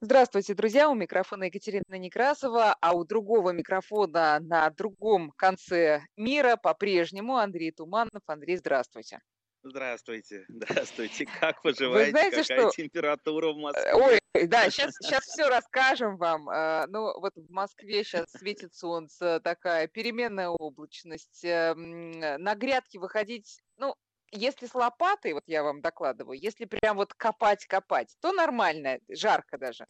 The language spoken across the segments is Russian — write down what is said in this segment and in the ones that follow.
Здравствуйте, друзья! У микрофона Екатерина Некрасова, а у другого микрофона на другом конце мира по-прежнему Андрей Туманов. Андрей, здравствуйте. Здравствуйте, здравствуйте. Как поживаете? Вы знаете, Какая что... температура в Москве? Ой, да, сейчас, сейчас все расскажем вам. Э, Ну, вот в Москве сейчас светит солнце, такая переменная облачность. э, м, э, На грядки выходить, ну, если с лопатой, вот я вам докладываю, если прям вот копать-копать, то нормально, жарко даже.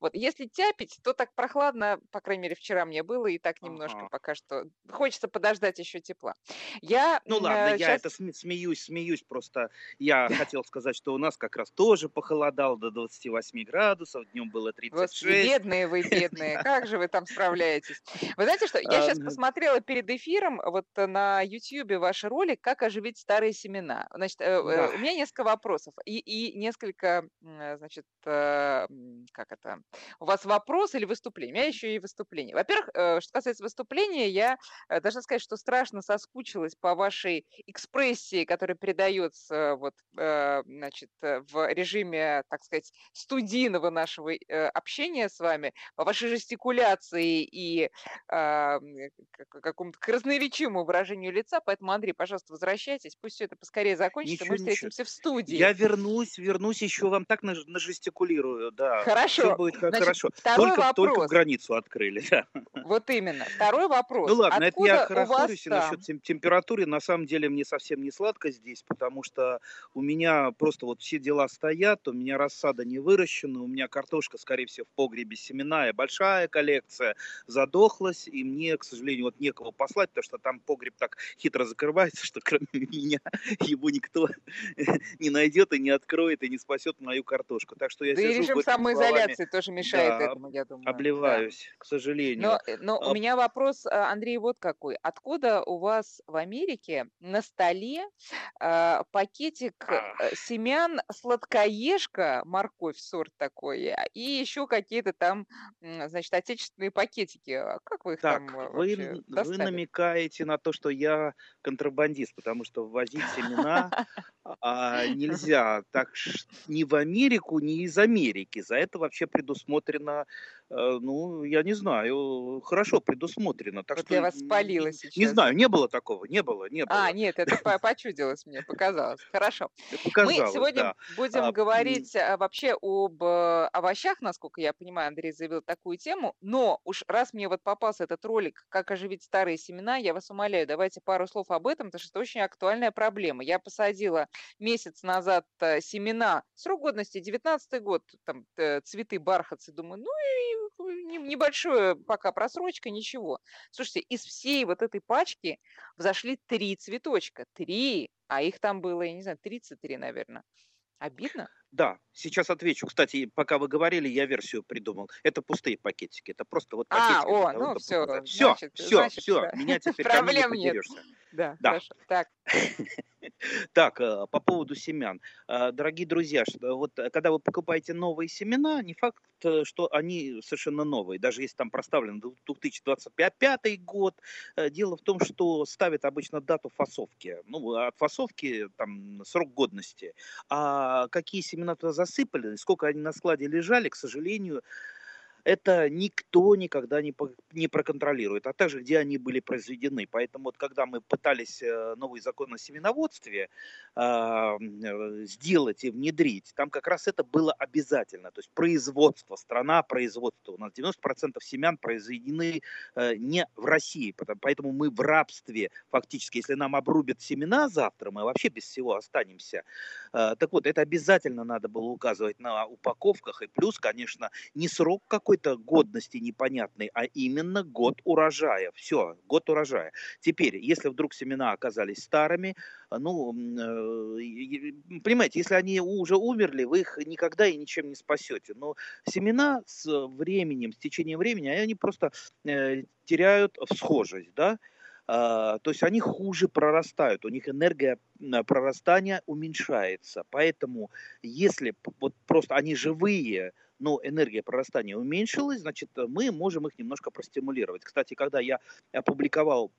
Вот если тяпить, то так прохладно, по крайней мере, вчера мне было, и так немножко Ага. пока что. Хочется подождать еще тепла. Я Ну ладно, я сейчас... это сме- смеюсь, смеюсь просто. Я хотел сказать, что у нас как раз тоже похолодало до 28 градусов, днем было Господи, 36. бедные вы, бедные, как же вы там справляетесь? Вы знаете что, я А, сейчас м, посмотрела перед эфиром вот э, на YouTube ваш ролик «Как оживить старые семена». Значит, э, э, Да, у меня несколько вопросов и, и несколько, значит, э, как это, у вас вопрос или выступление? У меня еще и выступление. Во-первых, что касается выступления, я должна сказать, что страшно соскучилась по вашей экспрессии, которая передается вот, значит, в режиме, так сказать, студийного нашего общения с вами, по вашей жестикуляции и какому-то красноречивому выражению лица. Поэтому, Андрей, пожалуйста, возвращайтесь. Пусть все это поскорее закончится. ничего, Мы ничего. встретимся в студии. Я вернусь, вернусь, еще вам так наж- нажестикулирую, да. Все Хорошо. будет х- Значит, хорошо. второй Только, только вопрос. границу открыли, да. Вот именно. Второй Ну вопрос. ладно, это я Откуда у вас хорохорюсь насчет там? тем- температуры. На самом деле мне совсем не сладко здесь, потому что у меня просто вот все дела стоят, у меня рассада не выращена, у меня картошка, скорее всего, в погребе семенная, большая коллекция задохлась, и мне, к сожалению, вот некого послать, потому что там погреб так хитро закрывается, что кроме меня его никто не найдет и не откроет и не спасет мою картошку. Так что я Да и сижу режим горькими словами, самоизоляции тоже мешает да, этому, я думаю. Да. обливаюсь, к сожалению. Но, э, но у А, меня вопрос, а, Андрей, вот какой. Откуда у вас в Америке на столе а, пакетик а, э, семян сладкоежка, морковь сорт такой, а, и еще какие-то там, значит, отечественные пакетики? Как вы их там Так, э, вы, вы намекаете на то, что я контрабандист, потому что ввозить семена а, нельзя так ни в Америку, ни из Америки. За это вообще предусмотрено, ну, я не знаю, хорошо предусмотрено. Так Вот что я вас спалила не сейчас. знаю, не было такого, не было, не А, было. нет, это по- почудилось мне, показалось. Хорошо. Мы сегодня да. будем А, говорить а, вообще об э, овощах, насколько я понимаю, Андрей заявил такую тему. Но уж раз мне вот попался этот ролик «Как оживить старые семена», я вас умоляю, давайте пару слов об этом, потому что это очень актуальная проблема. Я посадила месяц назад э, семена, срок годности 19 год, там э, цветы бархатцы, думаю, ну и не- небольшое пока просрочка, ничего. Слушайте, из всей вот этой пачки взошли три цветочка, три, а их там было, я не знаю, 33, наверное. Обидно? Да, сейчас отвечу. Кстати, пока вы говорили, я версию придумал. Это пустые пакетики. Это просто вот А, пакетики о, для того, ну все, показать. Все, значит, все, значит, все. да. Меня теперь мне не Проблем нет. Да, Да. хорошо. Так, Так, э, по поводу семян. Э, Дорогие друзья, что вот э, когда вы покупаете новые семена, не факт, э, что они совершенно новые. Даже если там проставлен ду- 2025 год, э, дело в том, что ставят обычно дату фасовки. Ну, от фасовки там срок годности. А какие семена туда засыпали, сколько они на складе лежали, к сожалению, это никто никогда не, по- не проконтролирует, а также где они были произведены. Поэтому вот когда мы пытались э, новый закон о семеноводстве а, э, сделать и внедрить, там как раз это было обязательно. То есть производство, страна производства. У нас 90% семян произведены э, не в России, поэтому мы в рабстве фактически. Если нам обрубят семена завтра, мы вообще без всего останемся. Э, Так вот, это обязательно надо было указывать на упаковках. И плюс, конечно, не срок какой-то годности непонятный, а именно год урожая. Все, год урожая. Теперь, если вдруг семена оказались старыми, а, ну, э, понимаете, если они уже умерли, вы их никогда и ничем не спасете. Но семена с временем, с течением времени, они просто э, теряют всхожесть, да, А, то есть они хуже прорастают, у них энергия прорастания уменьшается. Поэтому если вот просто они живые, но энергия прорастания уменьшилась, значит, мы можем их немножко простимулировать. Кстати, когда я опубликовал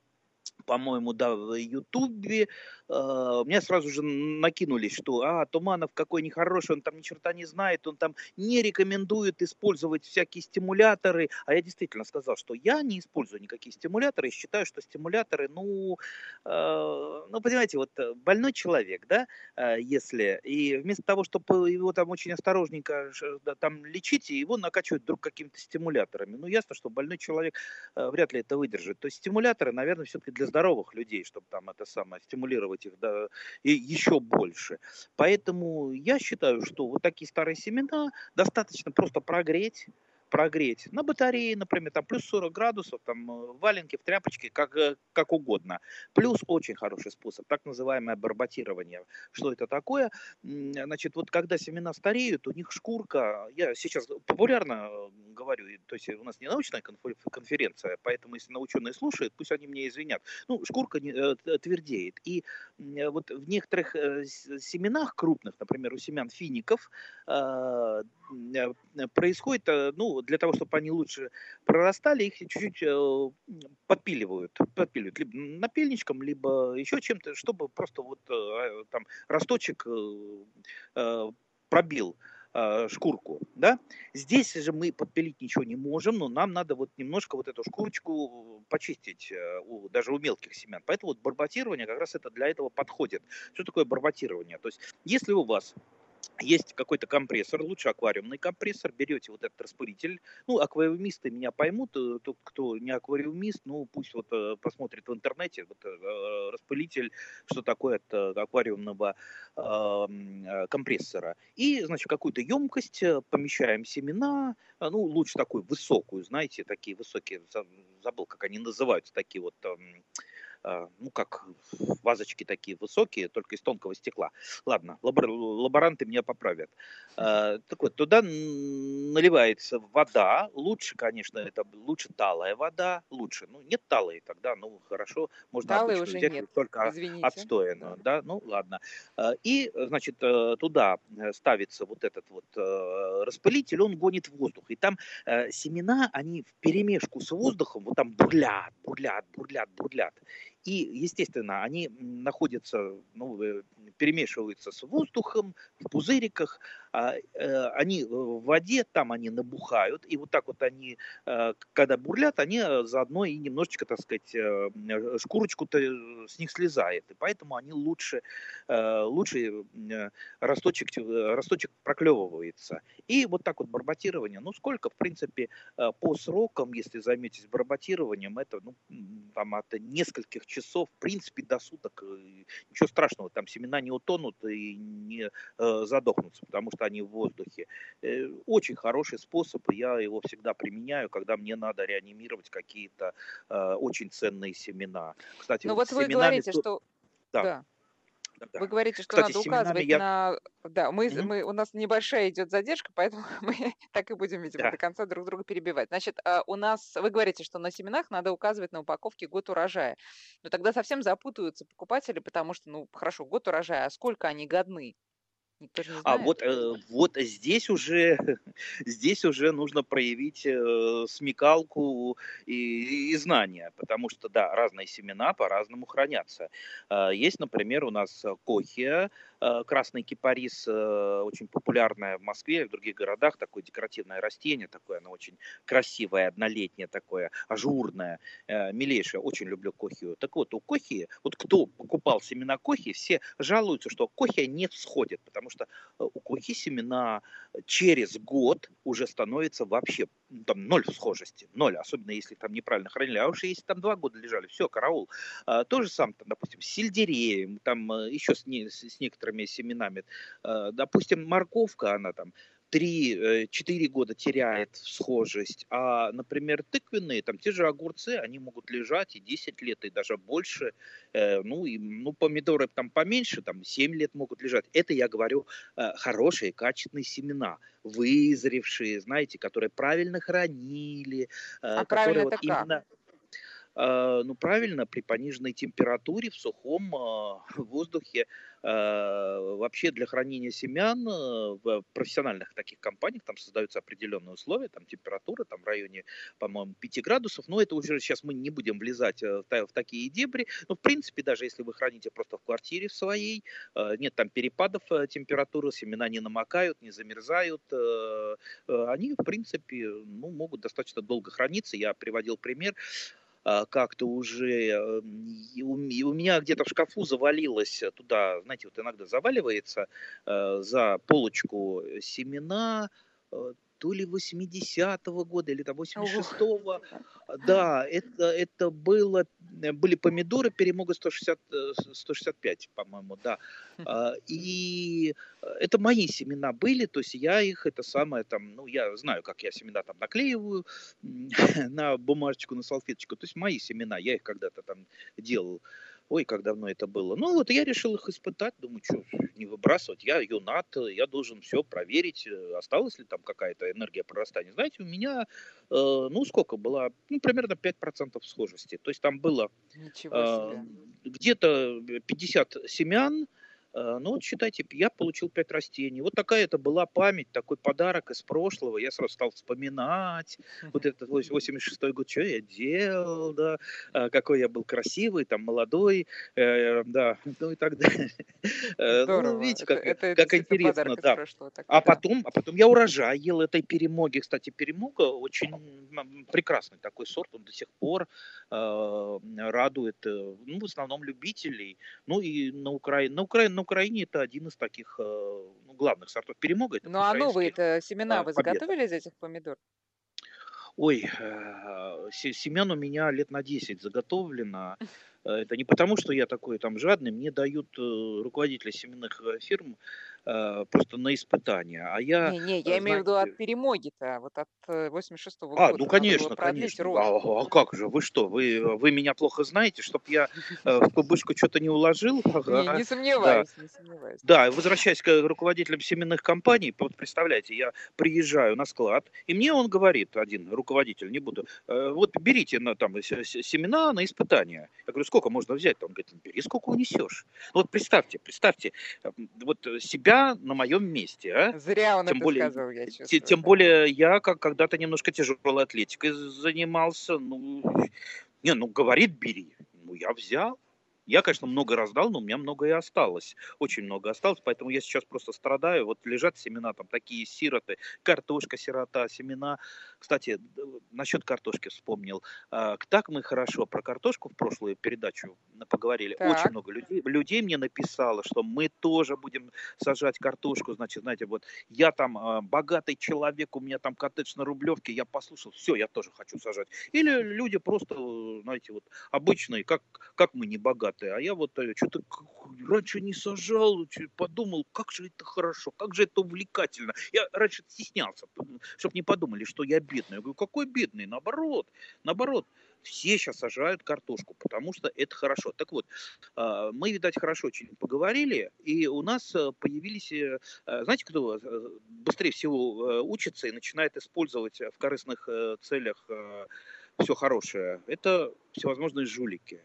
по-моему, да, в Ютубе, Uh, меня сразу же накинулись, что, а, Туманов какой нехороший, он там ни черта не знает, он там не рекомендует использовать всякие стимуляторы. А я действительно сказал, что я не использую никакие стимуляторы и считаю, что стимуляторы, ну, uh, ну, понимаете, вот э, больной человек, да, uh, если, и вместо того, чтобы его там очень осторожненько да, там лечить, его накачивают вдруг какими-то стимуляторами. Ну, ясно, что больной человек вряд ли это выдержит. То есть стимуляторы, наверное, все-таки для здоровых людей, чтобы там это самое, стимулировать их да, и еще больше. Поэтому я считаю, что вот такие старые семена достаточно просто прогреть, прогреть на батарее, например, там плюс 40 градусов, там э, валенки в тряпочке, как, э, как угодно. Плюс очень хороший способ, так называемое барботирование. Что это такое? Значит, вот когда семена стареют, у них шкурка, я сейчас популярно э, говорю, то есть у нас не научная конференция, поэтому если ученые слушают, пусть они мне извинят. Ну, шкурка твердеет. И вот в некоторых семенах крупных, например, у семян фиников, происходит, ну, для того, чтобы они лучше прорастали, их чуть-чуть э, подпиливают, подпиливают либо напильничком, либо еще чем-то, чтобы просто вот э, там росточек э, шкурку, да. Здесь же мы подпилить ничего не можем, но нам надо вот немножко вот эту шкурочку почистить, у, даже у мелких семян. Поэтому вот барботирование как раз это для этого подходит. Что такое барботирование? То есть, если у вас есть какой-то компрессор, лучше аквариумный компрессор, берете вот этот распылитель, ну, аквариумисты меня поймут, э, тот, кто не аквариумист, ну, пусть вот э, посмотрит в интернете, вот э, распылитель, что такое от аквариумного э, компрессора. И, значит, какую-то емкость помещаем семена, ну, лучше такую высокую, знаете, такие высокие, забыл, как они называются, такие вот... Э, ну, как вазочки такие высокие, только из тонкого стекла. Ладно, лабор, лаборанты меня поправят. А, так вот, туда наливается вода. Лучше, конечно, это лучше талая вода. Лучше. Ну, нет талой тогда, ну, хорошо. Можно Талой уже взять нет. только Извините. отстоянную. Да. да, ну, ладно. А, и, значит, э, туда э, ставится вот этот вот э, распылитель, он гонит воздух. И там семена, они в перемешку с воздухом, вот там бурлят, бурлят, бурлят, бурлят. И, естественно, они находятся, ну, э, перемешиваются с воздухом в пузыриках, они в воде, там они набухают, и вот так вот они, э, когда бурлят, они заодно и немножечко, так сказать, шкурочку-то с них слезает, и поэтому они лучше, лучше росточек, росточек проклевывается. И вот так вот барботирование, ну сколько, в принципе, по срокам, если займетесь барботированием, это ну, там, от нескольких часов, в принципе, до суток, э, ничего страшного, там семена не утонут и не э, задохнутся, потому что они в воздухе. Э, очень хороший способ, я его всегда применяю, когда мне надо реанимировать какие-то э, очень ценные семена. Кстати, ну вот вы говорите, что... Да. да. Да. Вы говорите, что Кстати, надо указывать я... на... Да, мы, mm-hmm. мы, у нас небольшая идет задержка, поэтому мы так и будем, видимо, да. до конца друг друга перебивать. Значит, а, у нас, вы говорите, что на семенах надо указывать на упаковке год урожая. Но тогда совсем запутаются покупатели, потому что, ну, хорошо, год урожая, а сколько они годны? Никто А вот, э, вот здесь уже, здесь уже нужно проявить э, смекалку и, и знания, потому что, да, разные семена по-разному хранятся. Э, есть, например, у нас кохия, Э, красный кипарис э, очень популярное в Москве и в других городах, такое декоративное растение, такое оно очень красивое, однолетнее такое, ажурное, э, милейшее, очень люблю кохию. Так вот, у кохии, вот кто покупал семена кохи, все жалуются, что кохия не всходит, потому что у кохи семена через год уже становится вообще ну, там ноль схожести, ноль, особенно если там неправильно хранили, а уж если там два года лежали, все, караул. А, то же самое, там, допустим, с сельдереем, там еще с, не, с некоторыми семенами. Э, допустим, морковка, она там 3-4 э, года теряет схожесть, а, например, тыквенные, там те же огурцы, они могут лежать и 10 лет, и даже больше, э, ну, и, ну, помидоры там поменьше, там 7 лет могут лежать. Это, я говорю, хорошие, качественные семена, вызревшие, знаете, которые правильно хранили, а которые вот именно... Как? Э, ну правильно, при пониженной температуре в сухом э, воздухе Э, вообще для хранения семян в профессиональных таких компаниях там создаются определенные условия, там температура там в районе, по-моему, 5 градусов, но это уже сейчас мы не будем влезать в, такие дебри, но в принципе даже если вы храните просто в квартире в своей, нет там перепадов температуры, семена не намокают, не замерзают, они в принципе ну, могут достаточно долго храниться. Я приводил пример, как-то уже э, у меня где-то в шкафу завалилось туда, знаете, вот иногда заваливается э, за полочку семена, э, то ли 80-го года, или там 86-го. Да, это, это было, были помидоры перемога 160, 165, по-моему, да. Хм. А, и это мои семена были, то есть я их, это самое там, ну, я знаю, как я семена там наклеиваю на бумажечку, на салфеточку, то есть мои семена, я их когда-то там делал. Ой, как давно это было. Ну вот я решил их испытать, думаю, что не выбрасывать. Я юнат, я должен все проверить, э, осталась ли там какая-то энергия прорастания. Знаете, у меня, э, ну сколько было, ну примерно 5% схожести. То есть там было э, где-то 50 семян, ну вот считайте, я получил пять растений. Вот такая это была память, такой подарок из прошлого. Я сразу стал вспоминать вот этот 86-й год, что я делал, да, а, какой я был красивый, там, молодой, э, да, ну и так далее. Э, ну, Здорово. Ну, видите, как, это, как это интересно, да. Прошлого, так, а да. потом, а потом я урожай ел этой перемоги. Кстати, перемога очень прекрасный такой сорт, он до сих пор э, радует, ну, в основном любителей. Ну и на Украине, на Украине, на Украине это один из таких э, ну, главных сортов перемога. Ну а новые-то семена вы заготовили из этих помидор? Ой, э, семян у меня лет на 10 заготовлено. Это не потому, что я такой там жадный, мне дают э, руководители семенных фирм Э, просто на испытание. А я... Не, не, я знаете... имею в виду от перемоги-то, вот от 86-го э, а, года. А, ну конечно, конечно. А, а как же, вы что, вы, вы меня плохо знаете, чтобы я э, в клубочку что-то не уложил? Не, не сомневаюсь, да. не сомневаюсь. Да, возвращаясь к руководителям семенных компаний, вот представляете, я приезжаю на склад, и мне он говорит, один руководитель, не буду, вот берите на, там, семена на испытание. Я говорю, сколько можно взять? Он говорит, бери, сколько унесешь. Ну, вот представьте, представьте, вот себя себя на моем месте. А? Зря он тем это более, сказал, я чувствую. Тем, тем более я как когда-то немножко тяжелой атлетикой занимался. Ну, не, ну говорит, бери. Ну, я взял. Я, конечно, много раздал, но у меня много и осталось. Очень много осталось, поэтому я сейчас просто страдаю. Вот лежат семена, там такие сироты, картошка сирота, семена. Кстати, насчет картошки вспомнил. А, так мы хорошо про картошку в прошлую передачу поговорили. Так. Очень много людей, людей мне написало, что мы тоже будем сажать картошку. Значит, знаете, вот я там а, богатый человек, у меня там коттедж на Рублевке, я послушал, все, я тоже хочу сажать. Или люди просто, знаете, вот обычные, как, как мы не богатые. А я вот э, что-то раньше не сажал, подумал, как же это хорошо, как же это увлекательно. Я раньше стеснялся, чтобы не подумали, что я бедный. Я говорю, какой бедный? Наоборот, наоборот все сейчас сажают картошку, потому что это хорошо. Так вот, а, мы, видать, хорошо очень поговорили, и у нас э, появились, э, э, знаете, кто быстрее всего учится и начинает использовать в корыстных целях все хорошее? Это всевозможные жулики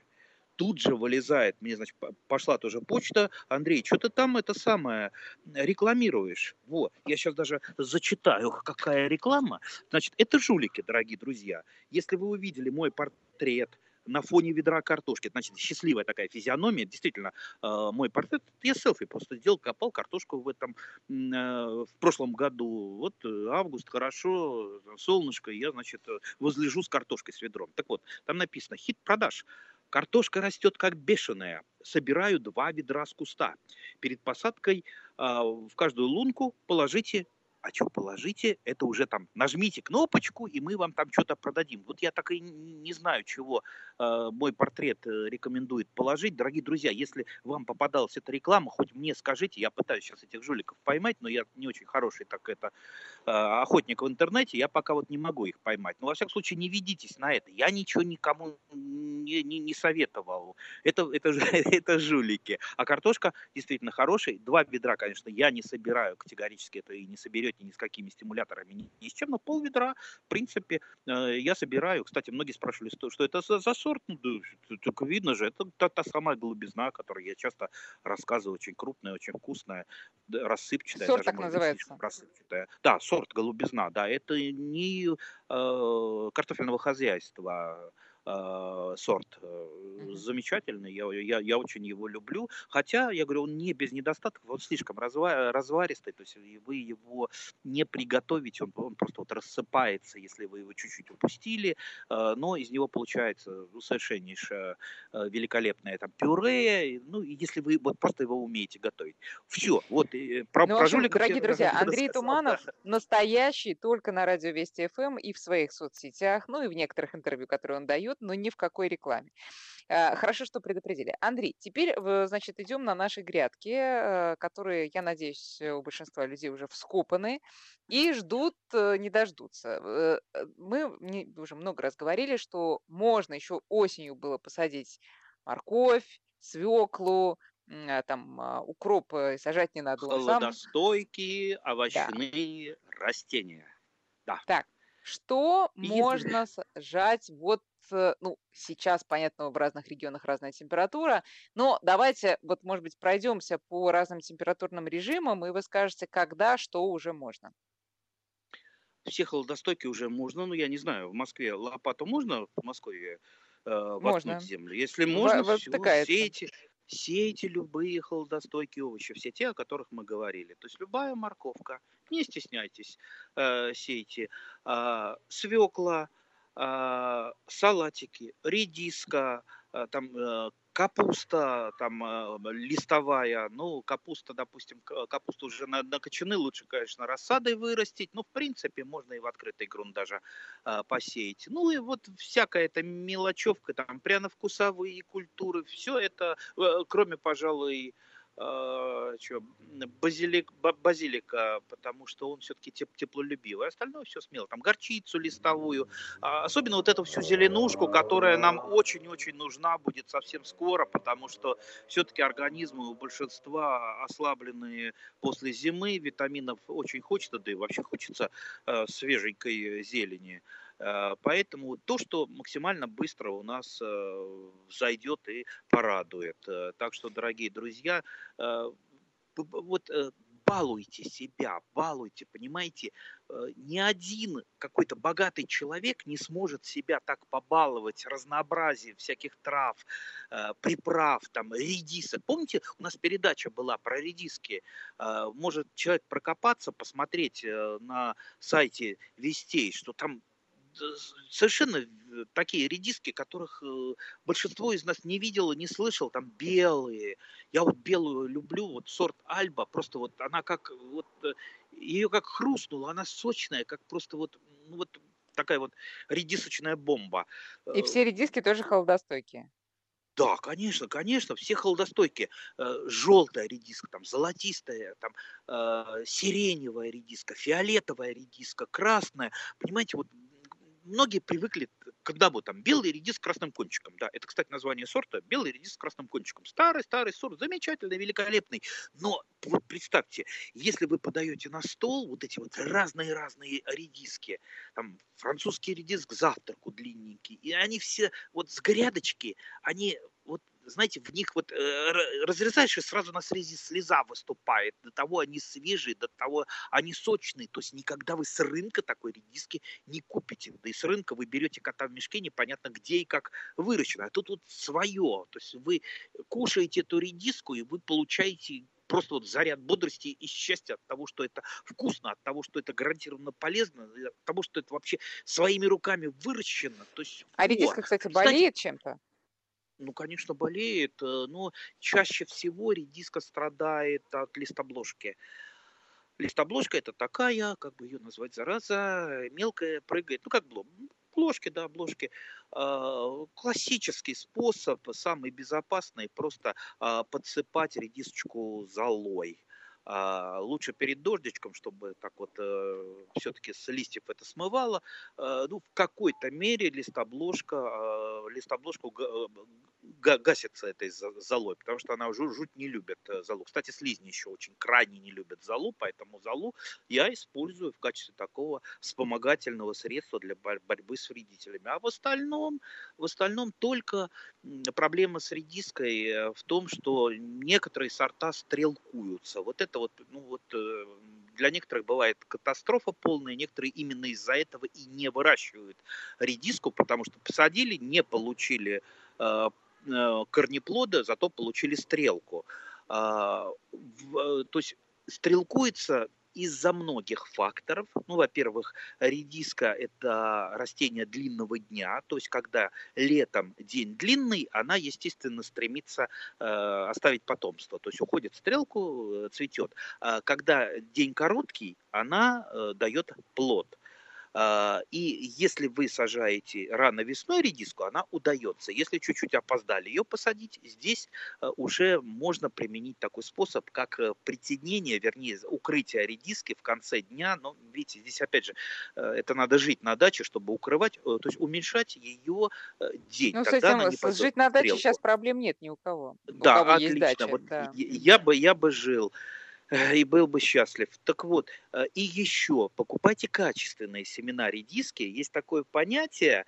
тут же вылезает, мне, значит, пошла тоже почта, Андрей, что ты там это самое рекламируешь? Вот, я сейчас даже зачитаю, какая реклама. Значит, это жулики, дорогие друзья. Если вы увидели мой портрет, на фоне ведра картошки. Значит, счастливая такая физиономия. Действительно, э, мой портрет, я селфи просто сделал, копал картошку в этом, э, в прошлом году. Вот э, август, хорошо, солнышко, я, значит, возлежу с картошкой, с ведром. Так вот, там написано, хит продаж. Картошка растет как бешеная. Собираю два ведра с куста. Перед посадкой э, в каждую лунку положите а что положите, это уже там нажмите кнопочку, и мы вам там что-то продадим. Вот я так и не знаю, чего э, мой портрет э, рекомендует положить. Дорогие друзья, если вам попадалась эта реклама, хоть мне скажите, я пытаюсь сейчас этих жуликов поймать, но я не очень хороший так это охотник в интернете, я пока вот не могу их поймать. Но, во всяком случае, не ведитесь на это. Я ничего никому не, не, не советовал. Это, это, это жулики. А картошка действительно хорошая. Два бедра, конечно, я не собираю категорически. Это и не соберете ни с какими стимуляторами, ни, ни с чем. Но пол ведра, в принципе, э, я собираю. Кстати, многие спрашивали, что, что это за, за сорт. Ну, только видно же, это та, та самая голубизна, о которой я часто рассказываю. Очень крупная, очень вкусная, рассыпчатая. Сорт даже, так называется. Рассыпчатая. Да, сорт голубизна, да. Это не э, картофельного хозяйства э, сорт э, замечательный, я, я, я очень его люблю, хотя, я говорю, он не без недостатков, он слишком разва, разваристый, то есть вы его не приготовите, он, он просто вот рассыпается, если вы его чуть-чуть упустили, э, но из него получается ну, совершеннейшее э, великолепное там пюре, ну, если вы вот просто его умеете готовить. Все, вот, э, про, ну, про общем, Дорогие друзья, Андрей Туманов да. настоящий только на радио Вести ФМ эм и в своих соцсетях, ну и в некоторых интервью, которые он дает, но ни в какой рекламе. Э, хорошо, что предупредили. Андрей, теперь, значит, идем на наши грядки, э, которые, я надеюсь, у большинства людей уже вскопаны и ждут, э, не дождутся. Мы уже много раз говорили, что можно еще осенью было посадить морковь, свеклу, там укроп сажать не надо. Холодостойкие овощные да. растения. Да. Так, что можно сажать вот Э, ну, сейчас, понятно, в разных регионах разная температура, но давайте, вот, может быть, пройдемся по разным температурным режимам, и вы скажете, когда, что уже можно. Все холодостойки уже можно, ну, я не знаю, в Москве лопату можно в Москве э, можно. землю? Если можно, в, все, сейте, сейте любые холодостойкие овощи, все те, о которых мы говорили. То есть любая морковка, не стесняйтесь, э, сейте. Э, а, свекла, а, салатики, редиска, а, там э, капуста там э, листовая, ну, капуста, допустим, капусту уже на, на кочаны лучше, конечно, рассадой вырастить, но, в принципе, можно и в открытый грунт даже а, посеять. Ну, и вот всякая эта мелочевка, там, пряно-вкусовые культуры, все это, э, кроме, пожалуй, э, что, базилик, базилика, потому что он все-таки теп, теплолюбивый. Остальное все смело. Там горчицу листовую. А, особенно вот эту всю зеленушку, которая нам очень-очень нужна будет совсем скоро, потому что все-таки организмы у большинства ослабленные после зимы, витаминов очень хочется, да и вообще хочется э, свеженькой зелени. Э, поэтому то, что максимально быстро у нас э, зайдет и порадует. Э, так что, дорогие друзья, вот балуйте себя, балуйте, понимаете, ни один какой-то богатый человек не сможет себя так побаловать разнообразием всяких трав, приправ, там, редисок. Помните, у нас передача была про редиски. Может человек прокопаться, посмотреть на сайте Вестей, что там совершенно э, такие редиски, которых э, большинство из нас не видело, не слышал, там белые. Я вот белую люблю, вот сорт Альба, просто вот она как, вот э, ее как хрустнула, она сочная, как просто вот, ну вот такая вот редисочная бомба. И все редиски тоже холодостойкие. Да, конечно, конечно, все холодостойкие. Желтая редиска, там, золотистая, там, сиреневая редиска, фиолетовая редиска, красная. Понимаете, вот многие привыкли, когда вот там белый редис с красным кончиком, да, это, кстати, название сорта, белый редис с красным кончиком. Старый, старый сорт, замечательный, великолепный. Но вот представьте, если вы подаете на стол вот эти вот разные-разные редиски, там французский редис к завтраку длинненький, и они все вот с грядочки, они знаете, в них вот э, разрезаешь, и сразу на срезе слеза выступает. До того они свежие, до того они сочные. То есть никогда вы с рынка такой редиски не купите. Да и с рынка вы берете кота в мешке, непонятно где и как выращено. А тут вот свое. То есть вы кушаете эту редиску, и вы получаете просто вот заряд бодрости и счастья от того, что это вкусно, от того, что это гарантированно полезно, от того, что это вообще своими руками выращено. То есть, а вот. редиска, кстати, болеет кстати, чем-то? Ну, конечно, болеет, э, но чаще всего редиска страдает от листобложки. Листобложка это такая, как бы ее назвать, зараза, мелкая, прыгает, ну как блок, бложки, да, бложки. А, классический способ, самый безопасный, просто а, подсыпать редисочку золой лучше перед дождичком, чтобы так вот э, все-таки с листьев это смывало. Э, ну, в какой-то мере листобложка, э, листобложку гасится этой золой, потому что она жуть, жуть не любит э, золу. Кстати, слизни еще очень крайне не любят золу, поэтому золу я использую в качестве такого вспомогательного средства для борьбы с вредителями. А в остальном, в остальном только проблема с редиской э, в том, что некоторые сорта стрелкуются. Вот это вот, ну вот э, для некоторых бывает катастрофа полная, некоторые именно из-за этого и не выращивают редиску, потому что посадили, не получили корнеплода, зато получили стрелку. А, э, то есть стрелкуется из-за многих факторов. Ну, во-первых, редиска – это растение длинного дня, то есть когда летом день длинный, она, естественно, стремится э, оставить потомство, то есть уходит в стрелку, э, цветет. А когда день короткий, она э, дает плод. А, и если вы сажаете рано весной редиску, она удается. Если чуть-чуть опоздали ее посадить, здесь э, уже можно применить такой способ, как э, притенение, вернее, укрытие редиски в конце дня. Но видите, здесь опять же, э, это надо жить на даче, чтобы укрывать, то есть уменьшать ее день. Ну, Тогда с этим, жить на даче сейчас проблем нет ни у кого. Да, у кого отлично. Дача, вот да. я, бы, я бы жил и был бы счастлив. Так вот, э, и еще, покупайте качественные семена редиски. Есть такое понятие,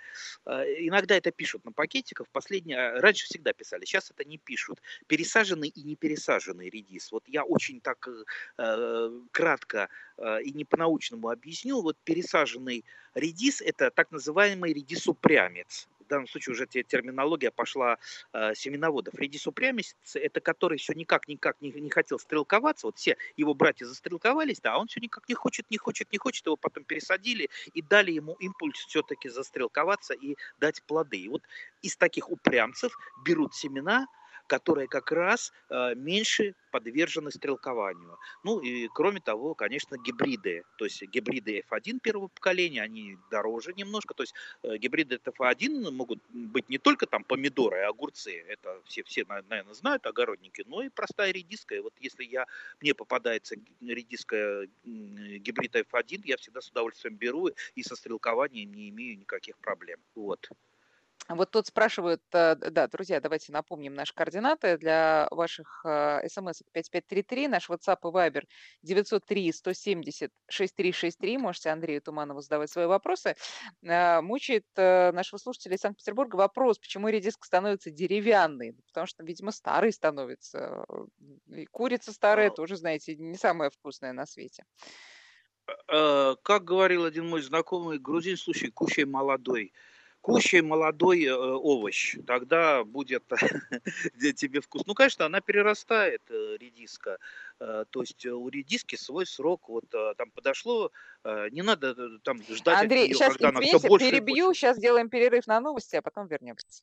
э, иногда это пишут на пакетиках, последнее, раньше всегда писали, сейчас это не пишут. Пересаженный и не пересаженный редис. Вот я очень так э, кратко и не по-научному объяснил. Вот пересаженный редис – это так называемый редис-упрямец в данном случае уже терминология пошла э, семеноводов. Редис упрямец – это который все никак-никак не, не хотел стрелковаться. Вот все его братья застрелковались, да, а он все никак не хочет, не хочет, не хочет. Его потом пересадили и дали ему импульс все-таки застрелковаться и дать плоды. И вот из таких упрямцев берут семена – которые как раз э, меньше подвержены стрелкованию. Ну и кроме того, конечно, гибриды. То есть гибриды F1 первого поколения, они дороже немножко. То есть э, гибриды F1 могут быть не только там помидоры, а огурцы. Это все, все наверное, знают, огородники, но и простая редиска. И вот если я, мне попадается редиска гибрида F1, я всегда с удовольствием беру и со стрелкованием не имею никаких проблем. Вот. Вот тут спрашивают, э, да, друзья, давайте напомним наши координаты для ваших э, смс 5533, наш WhatsApp и Viber 903-170-6363. Можете Андрею Туманову задавать свои вопросы. Э, мучает нашего слушателя из Санкт-Петербурга вопрос, почему редиска становится деревянной? Потому что, видимо, старый становится. И курица старая тоже, знаете, не самая вкусная на свете. Как говорил один мой знакомый, грузин, слушай, кушай молодой кущей молодой э, овощ, тогда будет тебе вкус. Ну, конечно, она перерастает, э, редиска. Э, то есть у редиски свой срок, вот там подошло, не надо там ждать Андрей, от нее, сейчас, когда извините, она все больше перебью, больше. сейчас сделаем перерыв на новости, а потом вернемся.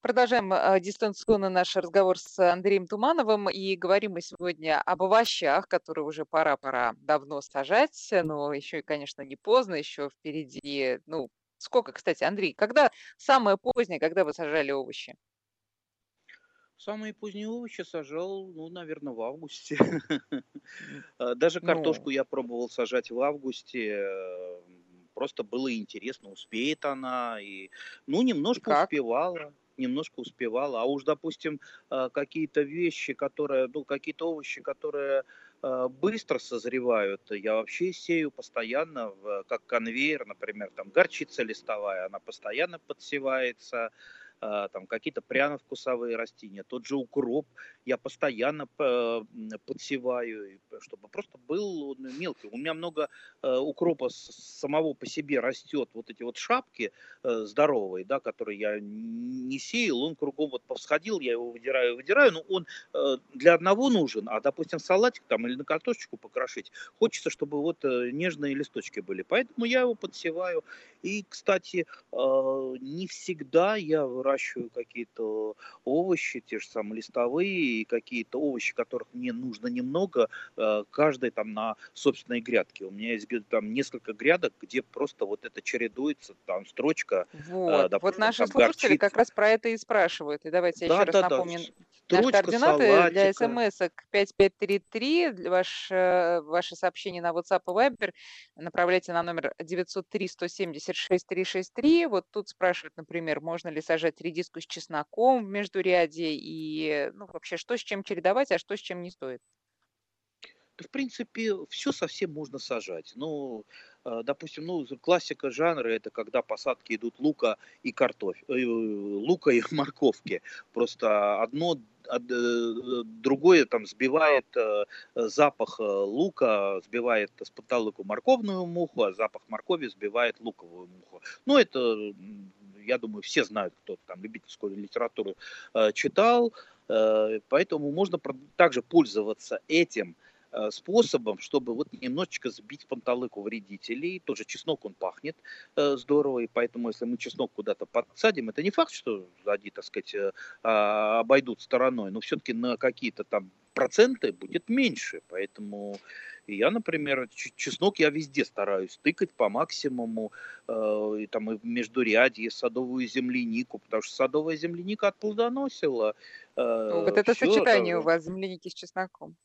Продолжаем э, дистанционно наш разговор с Андреем Тумановым и говорим мы сегодня об овощах, которые уже пора-пора давно сажать, но еще и, конечно, не поздно, еще впереди, ну, Сколько, кстати, Андрей, когда самое позднее, когда вы сажали овощи? Самые поздние овощи сажал, ну, наверное, в августе. А, даже картошку ну... я пробовал сажать в августе. Просто было интересно, успеет она. И, ну, немножко успевала немножко успевала. А уж, допустим, а, какие-то вещи, которые, ну, какие-то овощи, которые быстро созревают. Я вообще сею постоянно, как конвейер, например, там горчица листовая, она постоянно подсевается, там какие-то пряно-вкусовые растения, тот же укроп я постоянно подсеваю, чтобы просто был мелкий. У меня много э, укропа самого по себе растет, вот эти вот шапки э, здоровые, да, которые я не сеял, он кругом вот повсходил, я его выдираю, выдираю, но он э, для одного нужен, а, допустим, салатик там или на картошечку покрошить, хочется, чтобы вот нежные листочки были, поэтому я его подсеваю. И, кстати, не всегда я выращиваю какие-то овощи, те же самые листовые, и какие-то овощи, которых мне нужно немного, э, каждый там на собственной грядке. У меня есть там несколько грядок, где просто вот это чередуется, там строчка. Э, вот, допустим, вот наши слушатели горчица. как раз про это и спрашивают. И давайте я да, еще да, раз напомню. Да Строчка, Наши координаты салатика. для смс 5533, ваш, э, ваши сообщения на WhatsApp и Viber направляйте на номер 903-176-363. Вот тут спрашивают, например, можно ли сажать редиску с чесноком в междуряде и ну, вообще что с чем чередовать, а что с чем не стоит в принципе, все совсем можно сажать. Ну, э, допустим, ну, классика жанра это когда посадки идут лука и картофель, э, лука и морковки. Просто одно э, другое там сбивает запах лука, сбивает с потолка морковную муху, а запах моркови сбивает луковую муху. Ну, это, я думаю, все знают, кто там любительскую литературу читал, поэтому можно также пользоваться этим Э, способом, чтобы вот немножечко сбить панталыку вредителей. Тоже чеснок, он пахнет э, здорово, и поэтому если мы чеснок куда-то подсадим, это не факт, что сзади, так сказать, э, а, обойдут стороной, но все-таки на какие-то там проценты будет меньше, поэтому я, например, чеснок я везде стараюсь тыкать по максимуму, э, и там и в междурядье, садовую землянику, потому что садовая земляника отплодоносила. Э, вот это все, сочетание да, у вас земляники с чесноком.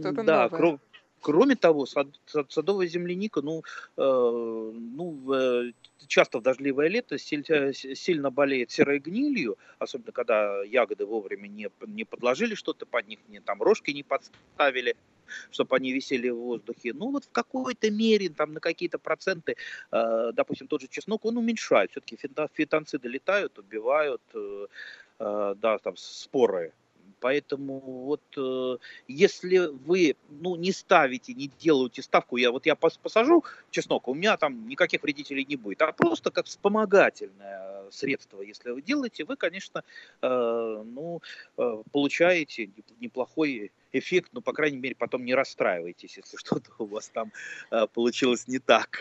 Что-то да, новое. Кро- кроме того, сад, сад, садовая земляника, ну, э, ну э, часто в дождливое лето сильно, сильно болеет серой гнилью, особенно когда ягоды вовремя не, не подложили что-то под них, не, там рожки не подставили чтобы они висели в воздухе. Ну вот в какой-то мере, там на какие-то проценты, э, допустим, тот же чеснок, он уменьшает. Все-таки фитонциды летают, убивают, э, э, да, там споры Поэтому вот э, если вы ну, не ставите, не делаете ставку, я вот я посажу чеснок, у меня там никаких вредителей не будет, а просто как вспомогательное средство, если вы делаете, вы, конечно, э, ну, э, получаете неплохой эффект, но, по крайней мере, потом не расстраивайтесь, если что-то у вас там э, получилось не так.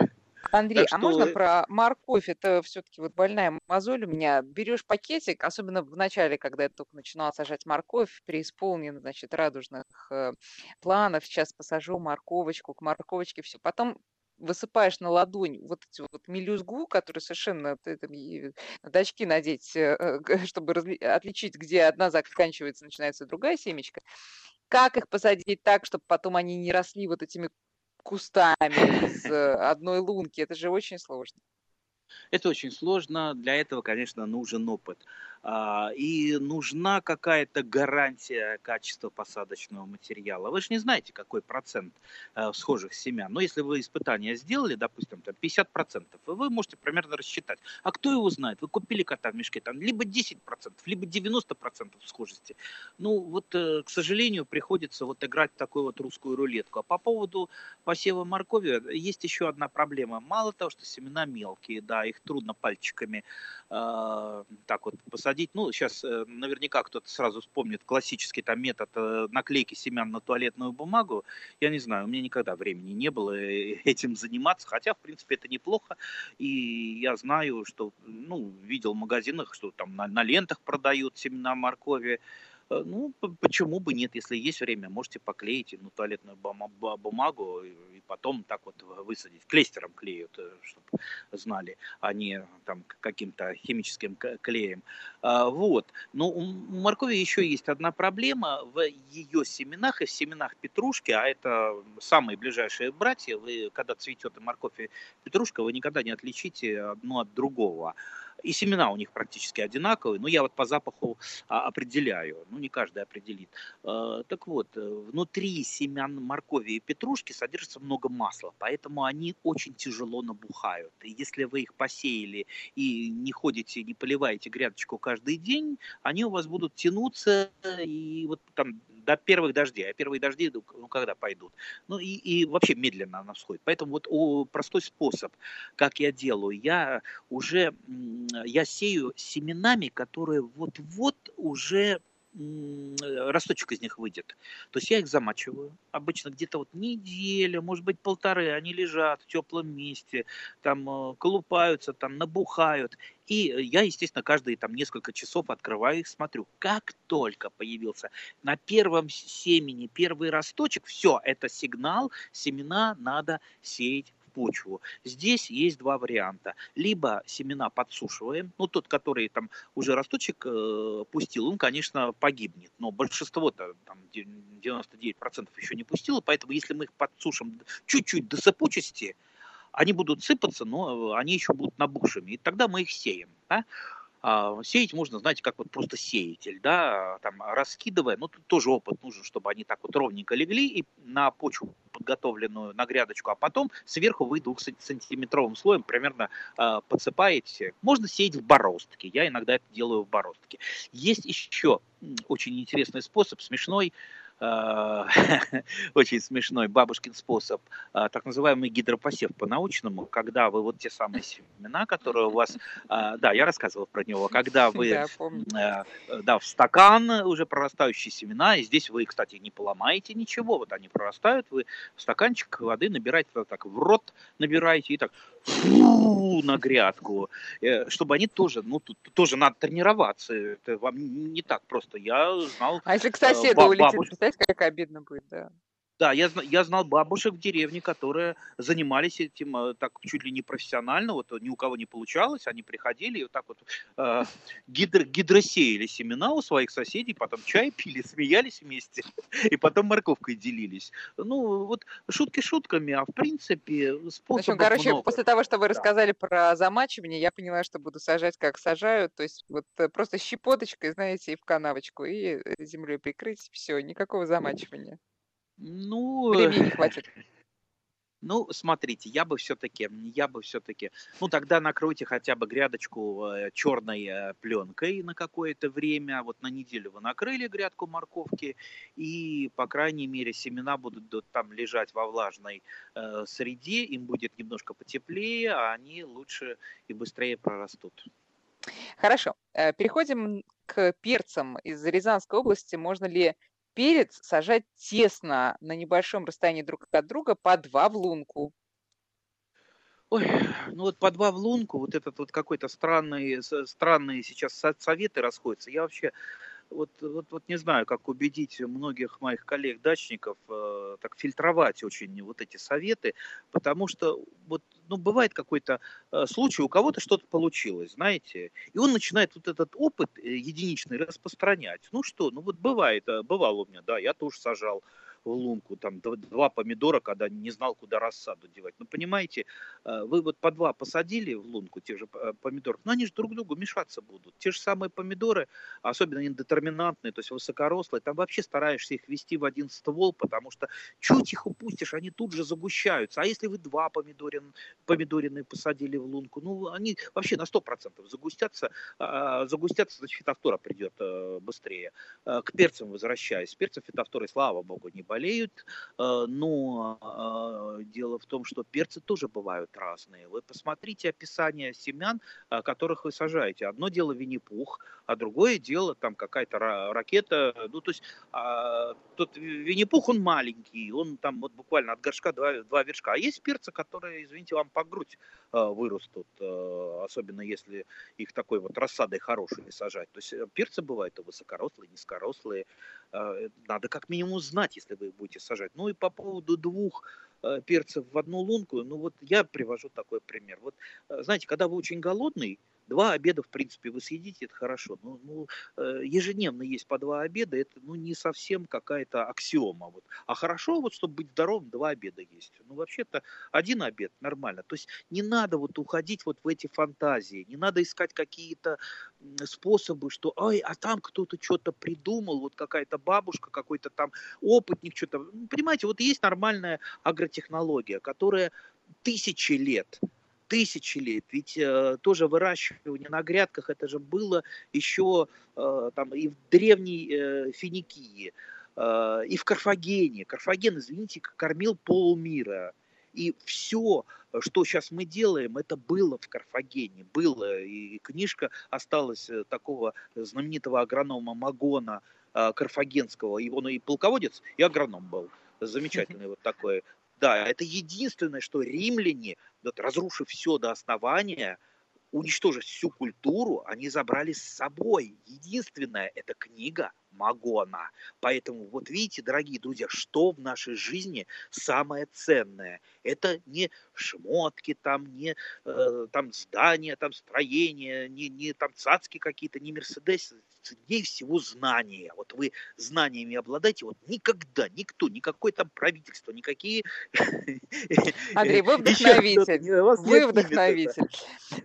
Андрей, так а что... можно про морковь? Это все-таки вот больная мозоль у меня. Берешь пакетик, особенно в начале, когда я только начинала сажать морковь, преисполнен, значит, радужных э, планов. Сейчас посажу морковочку, к морковочке все. Потом высыпаешь на ладонь вот эти вот мелюзгу, которые совершенно ты, там, надо очки надеть, э, чтобы разли- отличить, где одна заканчивается, начинается другая семечка. Как их посадить так, чтобы потом они не росли вот этими кустами из э, одной лунки. Это же очень сложно. Это очень сложно. Для этого, конечно, нужен опыт. А, и нужна какая-то гарантия качества посадочного материала. Вы же не знаете, какой процент э, схожих семян. Но если вы испытания сделали, допустим, там 50%, вы можете примерно рассчитать. А кто его знает? Вы купили кота в мешке, там либо 10%, либо 90% схожести. Ну, вот, э, к сожалению, приходится вот играть такую вот русскую рулетку. А по поводу посева моркови есть еще одна проблема. Мало того, что семена мелкие, да, их трудно пальчиками э, так вот посадить, посадить, ну, сейчас э, наверняка кто-то сразу вспомнит классический там метод э, наклейки семян на туалетную бумагу. Я не знаю, у меня никогда времени не было э, этим заниматься, хотя, в принципе, это неплохо. И я знаю, что, ну, видел в магазинах, что там на, на лентах продают семена моркови, ну, почему бы нет, если есть время, можете поклеить на туалетную бумагу и потом так вот высадить. Клейстером клеют, э, чтобы знали, а не там каким-то химическим клеем. А, вот. Но у моркови еще есть одна проблема. В ее семенах и в семенах петрушки, а это самые ближайшие братья, вы, когда цветет и морковь и петрушка, вы никогда не отличите одно от другого. И семена у них практически одинаковые, но я вот по запаху а, определяю, ну не каждый определит. А, так вот, э, внутри семян моркови и петрушки содержится много масла, поэтому они очень тяжело набухают. И если вы их посеяли и не ходите, не поливаете грядочку каждый день, они у вас будут тянуться и вот там до первых дождей. А первые дожди, ну, ну, когда пойдут? Ну, и, и вообще медленно она всходит. Поэтому вот о, простой способ, как я делаю. Я уже, я сею семенами, которые вот-вот уже росточек из них выйдет. То есть я их замачиваю. Обычно где-то вот неделя, может быть полторы, они лежат в теплом месте, там э, колупаются, там набухают. И я, естественно, каждые там несколько часов открываю их, смотрю. Как только появился на первом семени первый росточек, все, это сигнал, семена надо сеять почву. Здесь есть два варианта. Либо семена подсушиваем, ну тот, который там уже росточек э, пустил, он, конечно, погибнет, но большинство-то, там 99% еще не пустило, поэтому если мы их подсушим чуть-чуть до сыпучести, они будут сыпаться, но они еще будут набухшими, и тогда мы их сеем. Да? А, сеять можно, знаете, как вот просто сеятель, да, там раскидывая, ну тут тоже опыт нужен, чтобы они так вот ровненько легли и на почву подготовленную, на грядочку, а потом сверху вы двухсантиметровым слоем примерно э, подсыпаете. Можно сеять в бороздке, я иногда это делаю в бороздке. Есть еще очень интересный способ, смешной, очень смешной бабушкин способ, а, так называемый гидропосев по-научному, когда вы вот те самые семена, которые у вас, а, да, я рассказывал про него, когда вы, да, да, в стакан уже прорастающие семена, и здесь вы, кстати, не поломаете ничего, вот они прорастают, вы в стаканчик воды набираете, так в рот набираете и так фу, на грядку, э, чтобы они тоже, ну, тут тоже надо тренироваться, это вам не так просто. Я знал... А если к э, соседу улетит, представляете, как обидно будет, да. Да, я, я знал бабушек в деревне, которые занимались этим э, так чуть ли не профессионально, вот ни у кого не получалось, они приходили и вот так вот э, гидро, гидросеяли семена у своих соседей, потом чай пили, смеялись вместе и потом морковкой делились. Ну, вот шутки шутками, а в принципе способов В общем, короче, много. после того, что вы да. рассказали про замачивание, я поняла, что буду сажать, как сажают, то есть вот э, просто щепоточкой, знаете, и в канавочку, и э, землей прикрыть, все, никакого замачивания. Ну, Времени не хватит. Ну, смотрите, я бы все-таки, я бы все-таки, ну тогда накройте хотя бы грядочку э, черной э, пленкой на какое-то время, вот на неделю вы накрыли грядку морковки, и по крайней мере семена будут там лежать во влажной э, среде, им будет немножко потеплее, а они лучше и быстрее прорастут. Хорошо, э, переходим к перцам из Рязанской области. Можно ли перец сажать тесно на небольшом расстоянии друг от друга по два в лунку. Ой, ну вот по два в лунку, вот этот вот какой-то странный, странные сейчас советы расходятся. Я вообще вот, вот, вот не знаю, как убедить многих моих коллег-дачников э, так фильтровать очень вот эти советы, потому что вот, ну, бывает какой-то э, случай, у кого-то что-то получилось, знаете, и он начинает вот этот опыт э, единичный распространять. Ну что, ну вот бывает, э, бывало у меня, да, я тоже сажал лунку, там два помидора, когда не знал, куда рассаду девать. Ну, понимаете, э, вы вот по два посадили в лунку тех же э, помидоров, но они же друг другу мешаться будут. Те же самые помидоры, особенно индетерминантные, то есть высокорослые, там вообще стараешься их вести в один ствол, потому что чуть их упустишь, они тут же загущаются. А если вы два помидорин, помидорины посадили в лунку, ну, они вообще на 100% загустятся, а, загустятся, значит, фитофтора придет э, быстрее. К перцам возвращаясь. Перцем фитофторы, слава богу, не болеют, э, но э, дело в том, что перцы тоже бывают разные. Вы посмотрите описание семян, э, которых вы сажаете. Одно дело Винни-Пух, а другое дело там какая-то ракета. Ну, то есть а, тот Винни-Пух, он маленький, он там вот буквально от горшка два, два вершка. А есть перцы, которые, извините, вам по грудь вырастут, особенно если их такой вот рассадой хорошей сажать. То есть перцы бывают и высокорослые, и низкорослые. Надо как минимум знать, если вы вы будете сажать. Ну и по поводу двух перцев в одну лунку, ну вот я привожу такой пример. Вот э, знаете, когда вы очень голодный, Два обеда, в принципе, вы съедите, это хорошо. Но ну, э, ежедневно есть по два обеда, это ну, не совсем какая-то аксиома. Вот. А хорошо, вот, чтобы быть здоровым, два обеда есть. Ну, вообще-то, один обед нормально. То есть не надо вот уходить вот в эти фантазии, не надо искать какие-то способы, что, ой, а там кто-то что-то придумал, вот какая-то бабушка, какой-то там опытник, что-то. Понимаете, вот есть нормальная агротехнология, которая тысячи лет тысячи лет. Ведь э, тоже выращивание на грядках, это же было еще э, там и в древней э, Финикии, э, и в Карфагене. Карфаген, извините, кормил полмира. И все, что сейчас мы делаем, это было в Карфагене, было. И книжка осталась э, такого знаменитого агронома Магона э, Карфагенского. И он и полководец, и агроном был замечательный вот такой да, это единственное, что римляне, вот, разрушив все до основания, уничтожив всю культуру, они забрали с собой. Единственное, это книга самогона. Поэтому вот видите, дорогие друзья, что в нашей жизни самое ценное. Это не шмотки, там, не э, там здания, там строения, не, не там цацки какие-то, не мерседесы, ценнее всего знания. Вот вы знаниями обладаете, вот никогда никто, никакое там правительство, никакие... Андрей, вы вдохновитель. Вы вдохновитель.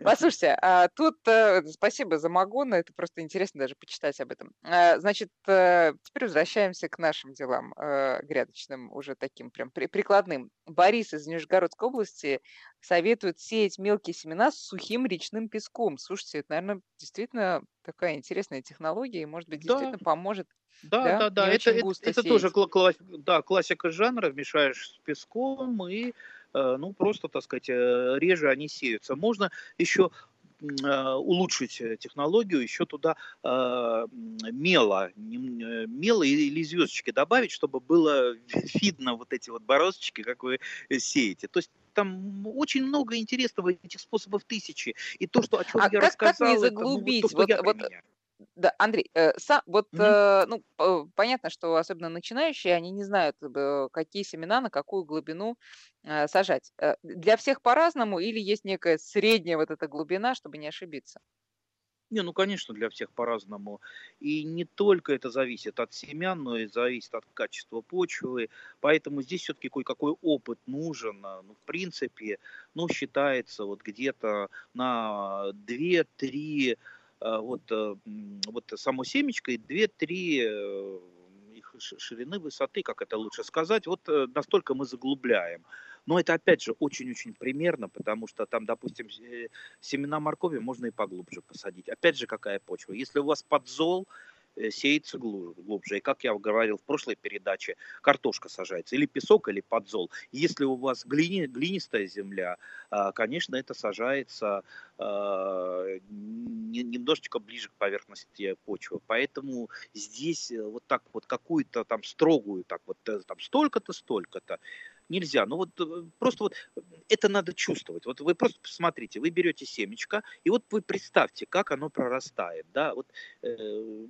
Послушайте, а тут э, спасибо за Магона, это просто интересно даже почитать об этом. А, значит, э, теперь возвращаемся к нашим делам э, грядочным, уже таким прям прикладным. Борис из Нижегородской области советует сеять мелкие семена с сухим речным песком. Слушайте, это, наверное, действительно такая интересная технология, и, может быть, действительно да. поможет. Да, да, да, да. это, это, это тоже кла- да, классика жанра, вмешаешь с песком и э, ну, просто, так сказать, э, реже они сеются. Можно еще Э, улучшить э, технологию, еще туда э, мело, мело или звездочки добавить, чтобы было видно вот эти вот бороздочки, как вы сеете. То есть там очень много интересного, этих способов тысячи. И то, что, о чем а я как, рассказал, как не заглубить? Это, ну, вот, то, вот, вот, да, Андрей, э, сам, вот, mm-hmm. э, ну, понятно, что особенно начинающие, они не знают, э, какие семена на какую глубину э, сажать. Э, для всех по-разному или есть некая средняя вот эта глубина, чтобы не ошибиться? Не, ну, конечно, для всех по-разному. И не только это зависит от семян, но и зависит от качества почвы. Поэтому здесь все-таки кое-какой опыт нужен. Ну, в принципе, ну, считается вот где-то на 2-3 Э, вот, э, вот само семечко и 2-3 э, их ширины, высоты, как это лучше сказать, вот настолько мы заглубляем. Но это опять же очень-очень примерно, потому что там, допустим, семена моркови можно и поглубже посадить. Опять же, какая почва. Если у вас подзол, Э, сеется глубже. И как я говорил в прошлой передаче, картошка сажается или песок, или подзол. Если у вас глини, глинистая земля, а, конечно, это сажается а, немножечко ближе к поверхности почвы. Поэтому здесь э, вот так вот какую-то там строгую, так вот э, там столько-то, столько-то, нельзя. Ну вот э, просто вот это надо чувствовать. Вот вы просто посмотрите, вы берете семечко, и вот вы представьте, как оно прорастает. Да? Вот, э,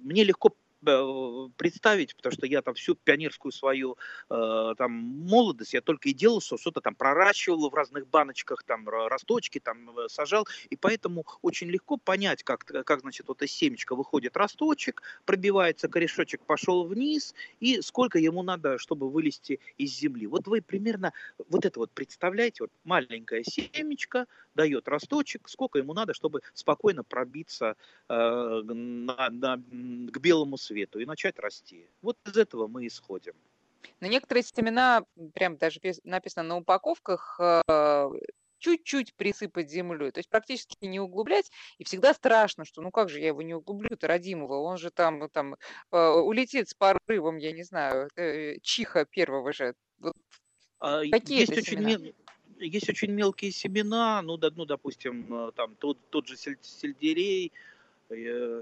мне легко Э, представить, потому что я там всю пионерскую свою э, там молодость я только и делал, что что-то там проращивал в разных баночках, там росточки там э, сажал, и поэтому очень легко понять, как, как значит, вот из семечка выходит росточек, пробивается корешочек, пошел вниз, и сколько ему надо, чтобы вылезти из земли. Вот вы примерно вот это вот представляете, вот маленькое семечко дает росточек, сколько ему надо, чтобы спокойно пробиться э, на, на, к белому свету и начать расти. Вот из этого мы исходим. Но некоторые семена, прям даже написано на упаковках, э, чуть-чуть присыпать землей, то есть практически не углублять, и всегда страшно, что ну как же я его не углублю-то, родимого, он же там, там э, улетит с порывом, я не знаю, э, чиха первого же. Вот а, какие есть это очень семена? Есть очень мелкие семена, ну, да, ну допустим, там тот, тот же сельдерей,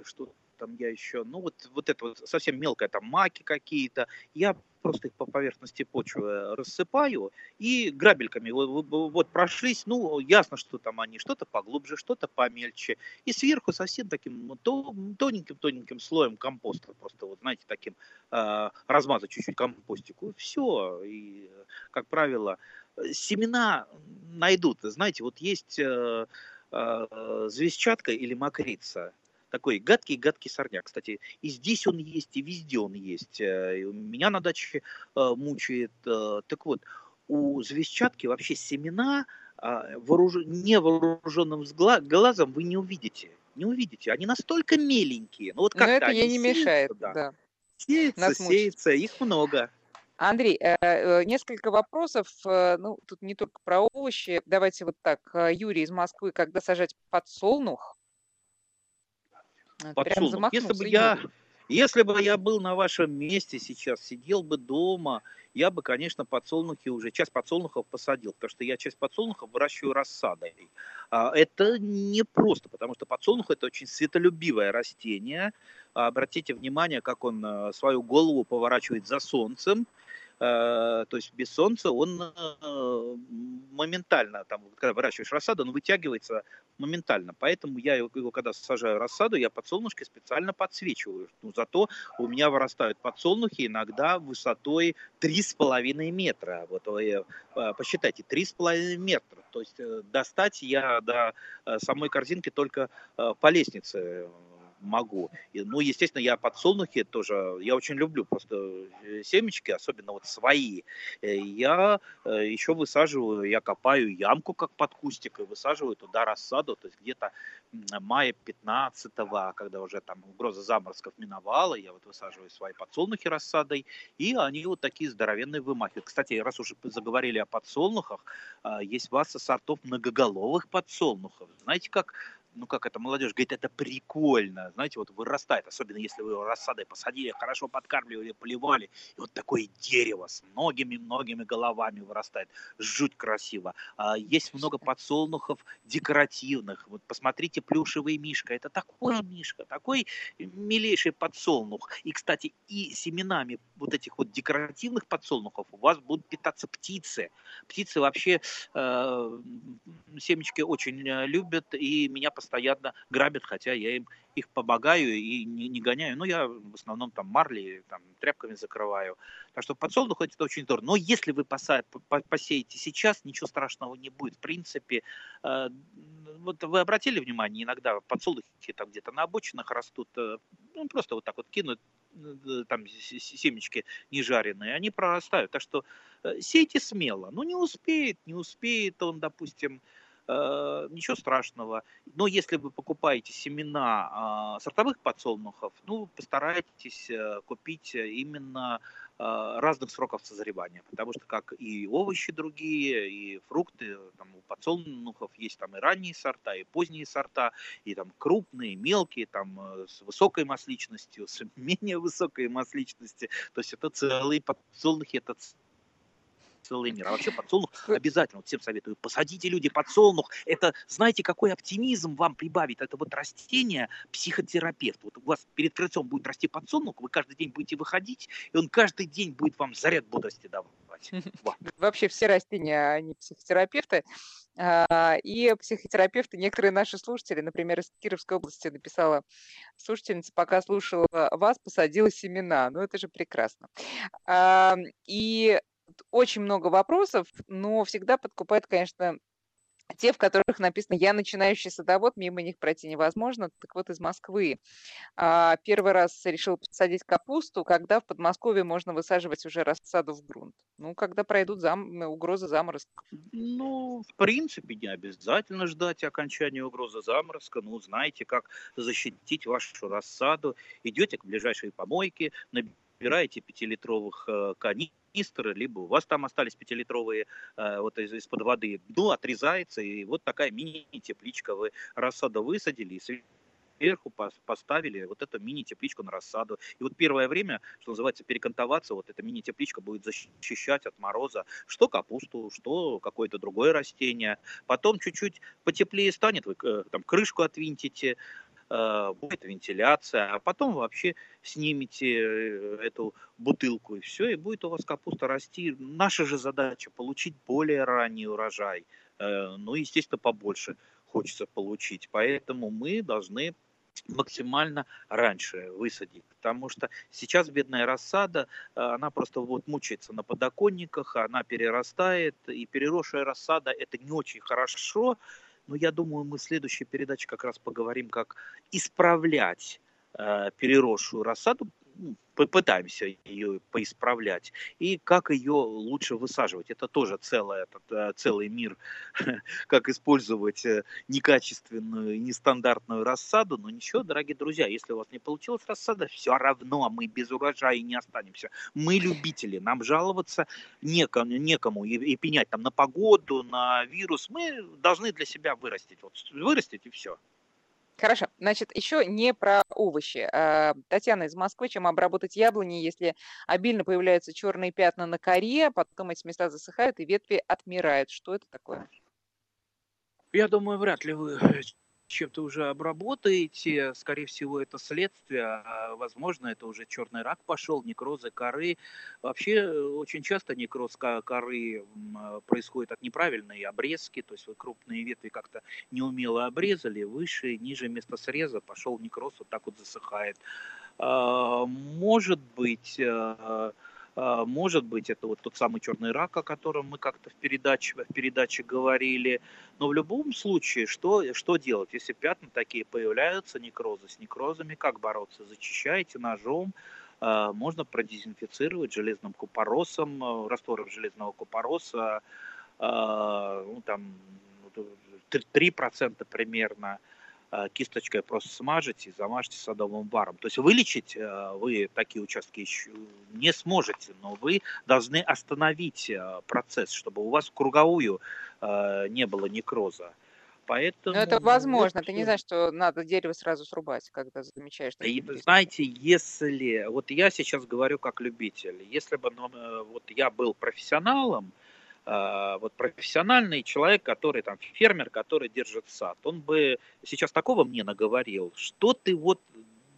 что там я еще, ну вот, вот это вот совсем мелкое, там маки какие-то, я просто их по поверхности почвы рассыпаю и грабельками вот, вот прошлись, ну ясно, что там они что-то поглубже, что-то помельче, и сверху совсем таким тоненьким-тоненьким слоем компоста, просто вот знаете, таким э, размазать чуть-чуть компостику, все, и как правило, семена найдут, знаете, вот есть э, э, звездчатка или мокрица, такой гадкий-гадкий сорняк, кстати. И здесь он есть, и везде он есть. Э, и меня на даче э, мучает. Э, так вот, у звездчатки вообще семена а, вооруж... невооруженным глазом вы не увидите. Не увидите. Они настолько меленькие. Ну, вот как Но это ей не мешает. Да. да. Сеется, Нас сеется, их много. Андрей, несколько вопросов, ну, тут не только про овощи. Давайте вот так. Юрий из Москвы, когда сажать подсолнух? подсолнух. Если бы я, если бы я был на вашем месте сейчас, сидел бы дома, я бы, конечно, подсолнухи уже, часть подсолнухов посадил, потому что я часть подсолнухов выращиваю рассадой. А, это не просто, потому что подсолнух это очень светолюбивое растение. Обратите внимание, как он э, свою голову поворачивает за солнцем, то есть без солнца он моментально, там, когда выращиваешь рассаду, он вытягивается моментально. Поэтому я его, когда сажаю рассаду, я подсолнушки специально подсвечиваю. Ну, зато у меня вырастают подсолнухи иногда высотой 3,5 метра. Вот вы э, посчитайте, 3,5 метра. То есть э, достать я до э, самой корзинки только по лестнице могу. И, ну, естественно, я подсолнухи тоже, я очень люблю просто э, семечки, особенно вот свои. Э, я э, еще высаживаю, я копаю ямку как под кустик и высаживаю туда рассаду, то есть где-то мая 15 когда уже там угроза заморозков миновала, я вот высаживаю свои подсолнухи рассадой, и они вот такие здоровенные вымахивают. Кстати, раз уже заговорили о подсолнухах, есть масса сортов многоголовых подсолнухов. Знаете, как ну как это, молодежь говорит, это прикольно, знаете, вот вырастает, особенно если вы его рассадой посадили, хорошо подкармливали, поливали, и вот такое дерево с многими-многими головами вырастает, жуть красиво. А, есть много подсолнухов декоративных, вот посмотрите, плюшевый мишка, это такой мишка, такой милейший подсолнух, и, кстати, и семенами вот этих вот декоративных подсолнухов у вас будут питаться птицы, птицы вообще э, семечки очень э, любят, и меня постоянно грабят, хотя я им их помогаю и не, не гоняю. Ну, я в основном там марли, там, тряпками закрываю. Так что подсолнух это очень здорово. Но если вы поса, посеете сейчас, ничего страшного не будет. В принципе, э, вот вы обратили внимание, иногда подсолнухи там где-то на обочинах растут, э, ну, просто вот так вот кинут э, там семечки не жареные, они прорастают. Так что э, сейте смело. Ну, не успеет, не успеет он, допустим, Э, ничего страшного. Но если вы покупаете семена э, сортовых подсолнухов, ну, постарайтесь э, купить именно э, разных сроков созревания, потому что как и овощи другие, и фрукты, там у подсолнухов есть там и ранние сорта, и поздние сорта, и там крупные, мелкие, там э, с высокой масличностью, с менее высокой масличностью, то есть это целые подсолнухи, это целый мир. А вообще подсолнух обязательно, вот всем советую, посадите люди подсолнух. Это, знаете, какой оптимизм вам прибавит? Это вот растение психотерапевт. Вот у вас перед крыльцом будет расти подсолнух, вы каждый день будете выходить, и он каждый день будет вам заряд бодрости давать. Вообще все растения, они психотерапевты. А, и психотерапевты, некоторые наши слушатели, например, из Кировской области написала слушательница, пока слушала вас, посадила семена. Ну, это же прекрасно. И очень много вопросов, но всегда подкупает, конечно, те, в которых написано «Я начинающий садовод», мимо них пройти невозможно. Так вот, из Москвы. А, первый раз решил посадить капусту, когда в Подмосковье можно высаживать уже рассаду в грунт. Ну, когда пройдут зам... угрозы заморозка. Ну, в принципе, не обязательно ждать окончания угрозы заморозка. Ну, знаете, как защитить вашу рассаду. Идете к ближайшей помойке, набираете пятилитровых э, канистр, либо у вас там остались пятилитровые э, вот из- из-под воды, ну, отрезается, и вот такая мини-тепличка вы рассаду высадили, и сверху поставили вот эту мини-тепличку на рассаду. И вот первое время, что называется, перекантоваться, вот эта мини-тепличка будет защищать от мороза что капусту, что какое-то другое растение. Потом чуть-чуть потеплее станет, вы э, там крышку отвинтите, будет вентиляция, а потом вообще снимете э, эту бутылку и все, и будет у вас капуста расти. Наша же задача получить более ранний урожай, э, ну, естественно, побольше хочется получить, поэтому мы должны максимально раньше высадить, потому что сейчас бедная рассада, она просто вот мучается на подоконниках, она перерастает, и переросшая рассада это не очень хорошо, но я думаю, мы в следующей передаче как раз поговорим, как исправлять э, переросшую рассаду, ну, попытаемся ее поисправлять, и как ее лучше высаживать. Это тоже целый, этот, э, целый мир, как использовать э, некачественную, нестандартную рассаду. Но ничего, дорогие друзья, если у вас не получилась рассада, все равно мы без урожая не останемся. Мы любители, нам жаловаться некому, некому и, и пенять там на погоду, на вирус. Мы должны для себя вырастить. Вот, вырастить и все. Хорошо. Значит, еще не про овощи. А, Татьяна из Москвы, чем обработать яблони, если обильно появляются черные пятна на коре, потом эти места засыхают и ветви отмирают. Что это такое? Я думаю, вряд ли вы чем-то уже обработаете, скорее всего, это следствие, а возможно, это уже черный рак пошел, некрозы коры. Вообще, э, очень часто некроз коры происходит от неправильной обрезки, то есть вы крупные ветви как-то неумело обрезали, выше, ниже места среза пошел некроз, вот так вот засыхает. А, может быть, а, может быть, это вот тот самый черный рак, о котором мы как-то в передаче, в передаче говорили. Но в любом случае, что, что делать? Если пятна такие появляются, некрозы с некрозами, как бороться? Зачищаете ножом, а, можно продезинфицировать железным купоросом, э, раствором железного купороса, а, ну, там 3% примерно, кисточкой просто смажете и замажьте садовым варом. То есть вылечить э, вы такие участки еще не сможете, но вы должны остановить э, процесс, чтобы у вас круговую не было некроза. Поэтому, Но это возможно. Вот, Ты не знаешь, что надо дерево сразу срубать, когда замечаешь. Что и, знаете, если... Вот я сейчас говорю как любитель. Если бы ну, вот я был профессионалом, вот профессиональный человек, который там фермер, который держит сад, он бы сейчас такого мне наговорил, что ты вот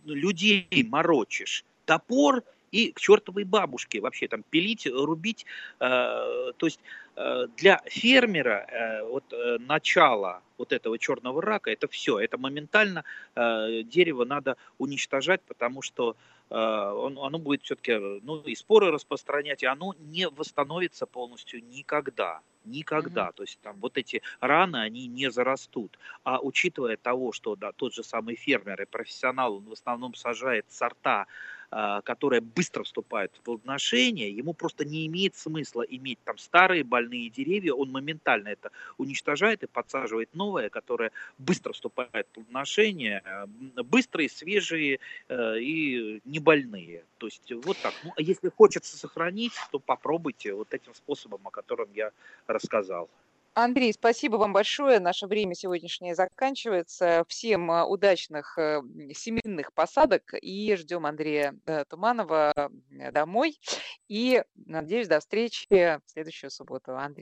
людей морочишь, топор и к чертовой бабушке вообще там пилить, рубить. Э, то есть э, для фермера э, вот э, начало вот этого черного рака это все, это моментально э, дерево надо уничтожать, потому что а, он, оно будет все-таки ну, и споры распространять, и оно не восстановится полностью никогда. Никогда. Mm-hmm. То есть там вот эти раны, они не зарастут. А учитывая того, что да, тот же самый фермер и профессионал, он в основном сажает сорта, а, которая быстро вступает в плодоношение, ему просто не имеет смысла иметь там старые больные деревья, он моментально это уничтожает и подсаживает новое, которое быстро вступает в плодоношение, а, быстрые, свежие э, и не больные. То есть вот так. Ну, а если хочется сохранить, то попробуйте вот этим способом, о котором я рассказал. Андрей, спасибо вам большое. Наше время сегодняшнее заканчивается. Всем а, удачных э, семейных посадок и ждем Андрея э, Туманова домой. И надеюсь, до встречи в следующую субботу. Андрей.